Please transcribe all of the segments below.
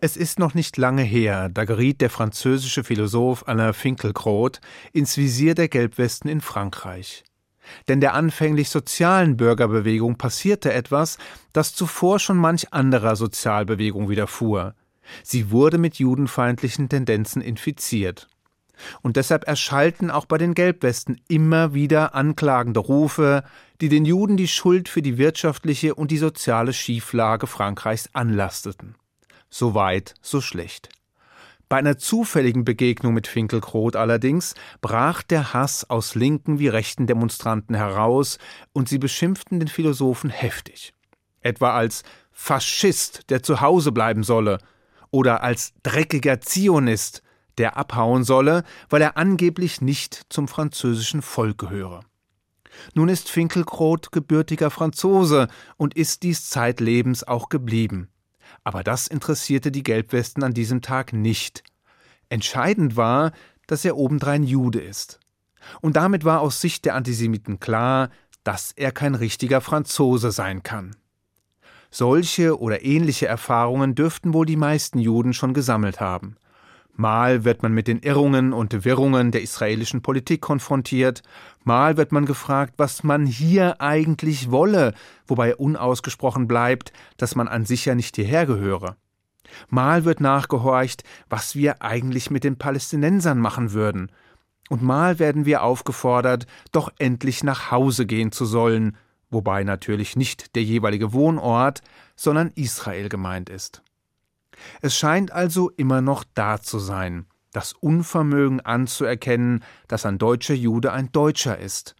Es ist noch nicht lange her, da geriet der französische Philosoph Alain Finkielkraut ins Visier der Gelbwesten in Frankreich. Denn der anfänglich sozialen Bürgerbewegung passierte etwas, das zuvor schon manch anderer Sozialbewegung widerfuhr. Sie wurde mit judenfeindlichen Tendenzen infiziert. Und deshalb erschallten auch bei den Gelbwesten immer wieder anklagende Rufe, die den Juden die Schuld für die wirtschaftliche und die soziale Schieflage Frankreichs anlasteten. So weit, so schlecht. Bei einer zufälligen Begegnung mit Finkelkrot allerdings brach der Hass aus linken wie rechten Demonstranten heraus und sie beschimpften den Philosophen heftig. Etwa als Faschist, der zu Hause bleiben solle, oder als dreckiger Zionist, der abhauen solle, weil er angeblich nicht zum französischen Volk gehöre. Nun ist Finkelkrot gebürtiger Franzose und ist dies zeitlebens auch geblieben. Aber das interessierte die Gelbwesten an diesem Tag nicht. Entscheidend war, dass er obendrein Jude ist. Und damit war aus Sicht der Antisemiten klar, dass er kein richtiger Franzose sein kann. Solche oder ähnliche Erfahrungen dürften wohl die meisten Juden schon gesammelt haben. Mal wird man mit den Irrungen und Wirrungen der israelischen Politik konfrontiert, mal wird man gefragt, was man hier eigentlich wolle, wobei unausgesprochen bleibt, dass man an sich ja nicht hierher gehöre. Mal wird nachgehorcht, was wir eigentlich mit den Palästinensern machen würden, und mal werden wir aufgefordert, doch endlich nach Hause gehen zu sollen, wobei natürlich nicht der jeweilige Wohnort, sondern Israel gemeint ist. Es scheint also immer noch da zu sein, das Unvermögen anzuerkennen, dass ein deutscher Jude ein Deutscher ist.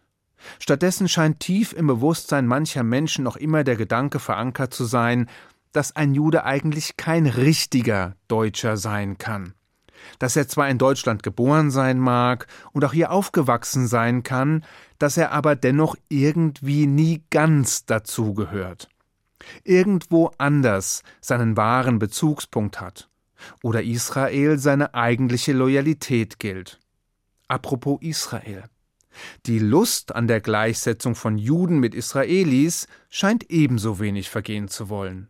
Stattdessen scheint tief im Bewusstsein mancher Menschen noch immer der Gedanke verankert zu sein, dass ein Jude eigentlich kein richtiger Deutscher sein kann. Dass er zwar in Deutschland geboren sein mag und auch hier aufgewachsen sein kann, dass er aber dennoch irgendwie nie ganz dazugehört irgendwo anders seinen wahren Bezugspunkt hat oder Israel seine eigentliche Loyalität gilt. Apropos Israel. Die Lust an der Gleichsetzung von Juden mit Israelis scheint ebenso wenig vergehen zu wollen.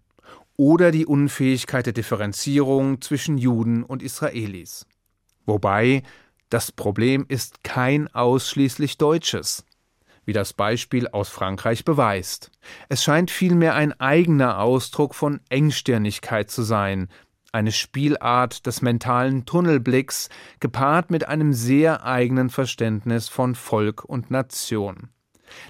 Oder die Unfähigkeit der Differenzierung zwischen Juden und Israelis. Wobei, das Problem ist kein ausschließlich deutsches wie das Beispiel aus Frankreich beweist. Es scheint vielmehr ein eigener Ausdruck von Engstirnigkeit zu sein, eine Spielart des mentalen Tunnelblicks, gepaart mit einem sehr eigenen Verständnis von Volk und Nation.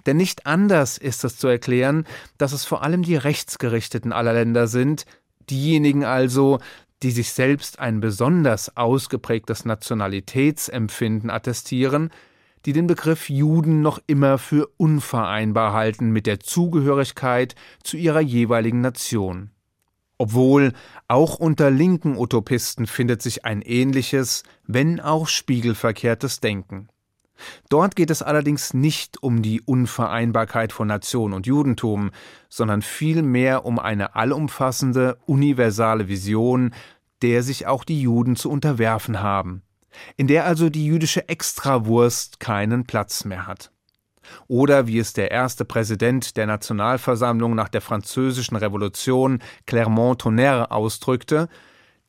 Denn nicht anders ist es zu erklären, dass es vor allem die Rechtsgerichteten aller Länder sind, diejenigen also, die sich selbst ein besonders ausgeprägtes Nationalitätsempfinden attestieren, die den Begriff Juden noch immer für unvereinbar halten mit der Zugehörigkeit zu ihrer jeweiligen Nation. Obwohl auch unter linken Utopisten findet sich ein ähnliches, wenn auch spiegelverkehrtes Denken. Dort geht es allerdings nicht um die Unvereinbarkeit von Nation und Judentum, sondern vielmehr um eine allumfassende, universale Vision, der sich auch die Juden zu unterwerfen haben in der also die jüdische Extrawurst keinen Platz mehr hat. Oder wie es der erste Präsident der Nationalversammlung nach der französischen Revolution Clermont-Tonnerre ausdrückte,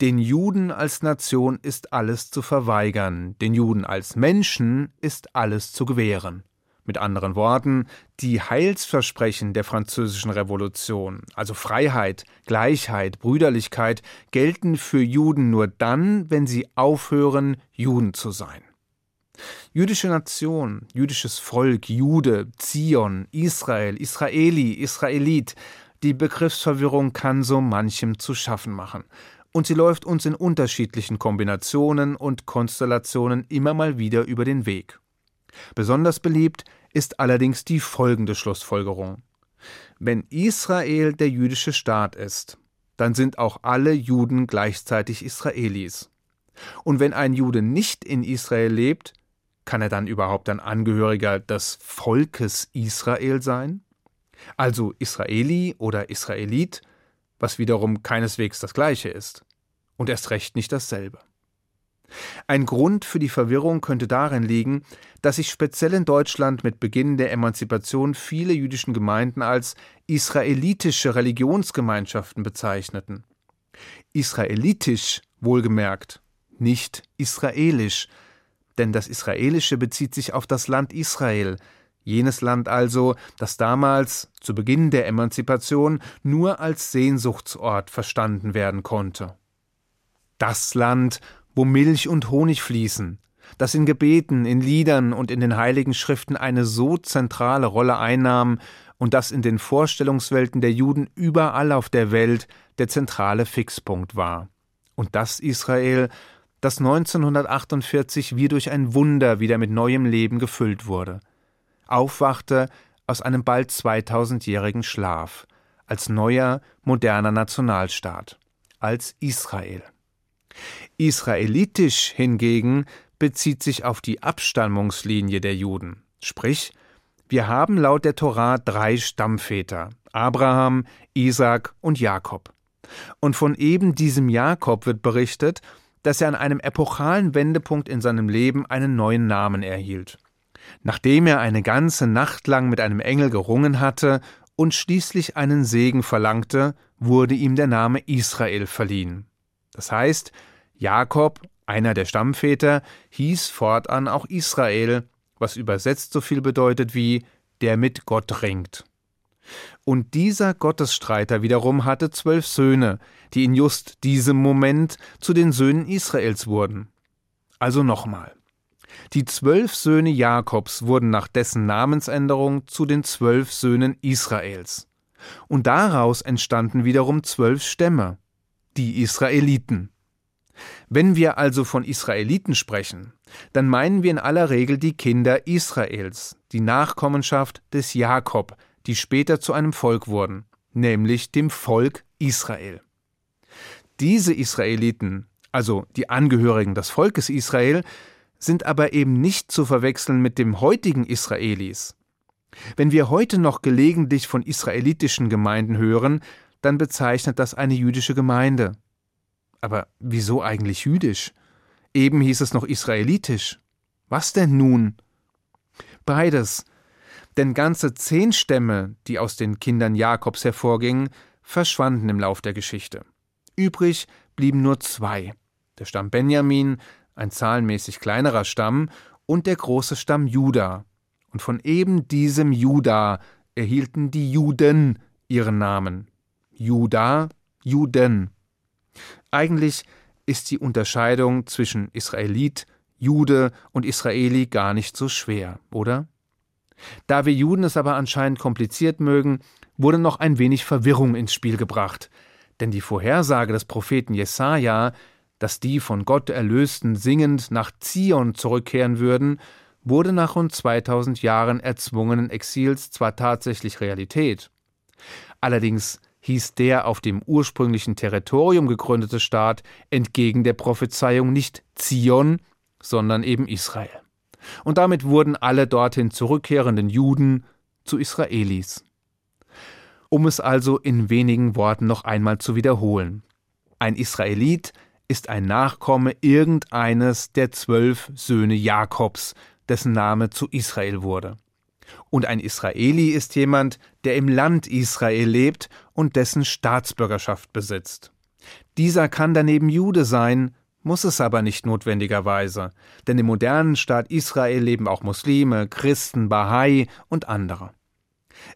den Juden als Nation ist alles zu verweigern, den Juden als Menschen ist alles zu gewähren. Mit anderen Worten, die Heilsversprechen der französischen Revolution, also Freiheit, Gleichheit, Brüderlichkeit, gelten für Juden nur dann, wenn sie aufhören, Juden zu sein. Jüdische Nation, jüdisches Volk, Jude, Zion, Israel, Israeli, Israelit, die Begriffsverwirrung kann so manchem zu schaffen machen. Und sie läuft uns in unterschiedlichen Kombinationen und Konstellationen immer mal wieder über den Weg. Besonders beliebt ist allerdings die folgende Schlussfolgerung. Wenn Israel der jüdische Staat ist, dann sind auch alle Juden gleichzeitig Israelis. Und wenn ein Jude nicht in Israel lebt, kann er dann überhaupt ein Angehöriger des Volkes Israel sein? Also Israeli oder Israelit, was wiederum keineswegs das gleiche ist. Und erst recht nicht dasselbe. Ein Grund für die Verwirrung könnte darin liegen, dass sich speziell in Deutschland mit Beginn der Emanzipation viele jüdischen Gemeinden als israelitische Religionsgemeinschaften bezeichneten. Israelitisch wohlgemerkt, nicht israelisch, denn das Israelische bezieht sich auf das Land Israel, jenes Land also, das damals, zu Beginn der Emanzipation, nur als Sehnsuchtsort verstanden werden konnte. Das Land, wo Milch und Honig fließen, das in Gebeten, in Liedern und in den heiligen Schriften eine so zentrale Rolle einnahm und das in den Vorstellungswelten der Juden überall auf der Welt der zentrale Fixpunkt war. Und das Israel, das 1948 wie durch ein Wunder wieder mit neuem Leben gefüllt wurde, aufwachte aus einem bald 2000-jährigen Schlaf, als neuer, moderner Nationalstaat, als Israel. Israelitisch hingegen bezieht sich auf die Abstammungslinie der Juden. Sprich, wir haben laut der Torah drei Stammväter, Abraham, Isaac und Jakob. Und von eben diesem Jakob wird berichtet, dass er an einem epochalen Wendepunkt in seinem Leben einen neuen Namen erhielt. Nachdem er eine ganze Nacht lang mit einem Engel gerungen hatte und schließlich einen Segen verlangte, wurde ihm der Name Israel verliehen. Das heißt, Jakob, einer der Stammväter, hieß fortan auch Israel, was übersetzt so viel bedeutet wie der mit Gott ringt. Und dieser Gottesstreiter wiederum hatte zwölf Söhne, die in just diesem Moment zu den Söhnen Israels wurden. Also nochmal. Die zwölf Söhne Jakobs wurden nach dessen Namensänderung zu den zwölf Söhnen Israels. Und daraus entstanden wiederum zwölf Stämme, die Israeliten. Wenn wir also von Israeliten sprechen, dann meinen wir in aller Regel die Kinder Israels, die Nachkommenschaft des Jakob, die später zu einem Volk wurden, nämlich dem Volk Israel. Diese Israeliten, also die Angehörigen des Volkes Israel, sind aber eben nicht zu verwechseln mit dem heutigen Israelis. Wenn wir heute noch gelegentlich von israelitischen Gemeinden hören, dann bezeichnet das eine jüdische Gemeinde. Aber wieso eigentlich jüdisch? Eben hieß es noch israelitisch. Was denn nun? Beides. Denn ganze zehn Stämme, die aus den Kindern Jakobs hervorgingen, verschwanden im Lauf der Geschichte. Übrig blieben nur zwei: der Stamm Benjamin, ein zahlenmäßig kleinerer Stamm, und der große Stamm Juda. Und von eben diesem Juda erhielten die Juden ihren Namen. Juda, Juden. Eigentlich ist die Unterscheidung zwischen Israelit, Jude und Israeli gar nicht so schwer, oder? Da wir Juden es aber anscheinend kompliziert mögen, wurde noch ein wenig Verwirrung ins Spiel gebracht, denn die Vorhersage des Propheten Jesaja, dass die von Gott Erlösten singend nach Zion zurückkehren würden, wurde nach rund 2000 Jahren erzwungenen Exils zwar tatsächlich Realität. Allerdings hieß der auf dem ursprünglichen Territorium gegründete Staat entgegen der Prophezeiung nicht Zion, sondern eben Israel. Und damit wurden alle dorthin zurückkehrenden Juden zu Israelis. Um es also in wenigen Worten noch einmal zu wiederholen. Ein Israelit ist ein Nachkomme irgendeines der zwölf Söhne Jakobs, dessen Name zu Israel wurde. Und ein Israeli ist jemand, der im Land Israel lebt und dessen Staatsbürgerschaft besitzt. Dieser kann daneben Jude sein, muss es aber nicht notwendigerweise, denn im modernen Staat Israel leben auch Muslime, Christen, Bahai und andere.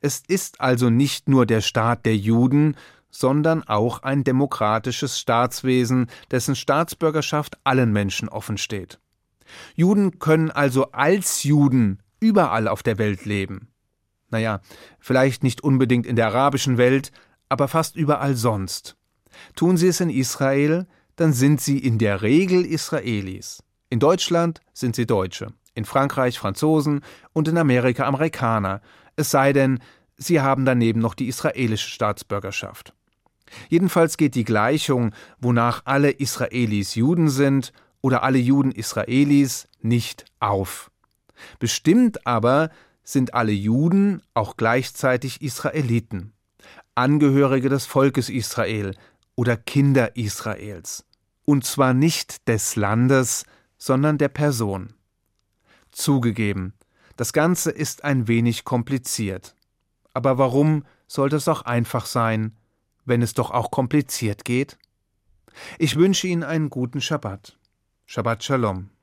Es ist also nicht nur der Staat der Juden, sondern auch ein demokratisches Staatswesen, dessen Staatsbürgerschaft allen Menschen offen steht. Juden können also als Juden überall auf der Welt leben. Naja, vielleicht nicht unbedingt in der arabischen Welt, aber fast überall sonst. Tun sie es in Israel, dann sind sie in der Regel Israelis. In Deutschland sind sie Deutsche, in Frankreich Franzosen und in Amerika Amerikaner, es sei denn, sie haben daneben noch die israelische Staatsbürgerschaft. Jedenfalls geht die Gleichung, wonach alle Israelis Juden sind oder alle Juden Israelis, nicht auf. Bestimmt aber sind alle Juden auch gleichzeitig Israeliten, Angehörige des Volkes Israel oder Kinder Israels, und zwar nicht des Landes, sondern der Person. Zugegeben, das Ganze ist ein wenig kompliziert. Aber warum sollte es auch einfach sein, wenn es doch auch kompliziert geht? Ich wünsche Ihnen einen guten Schabbat. Shabbat Shalom.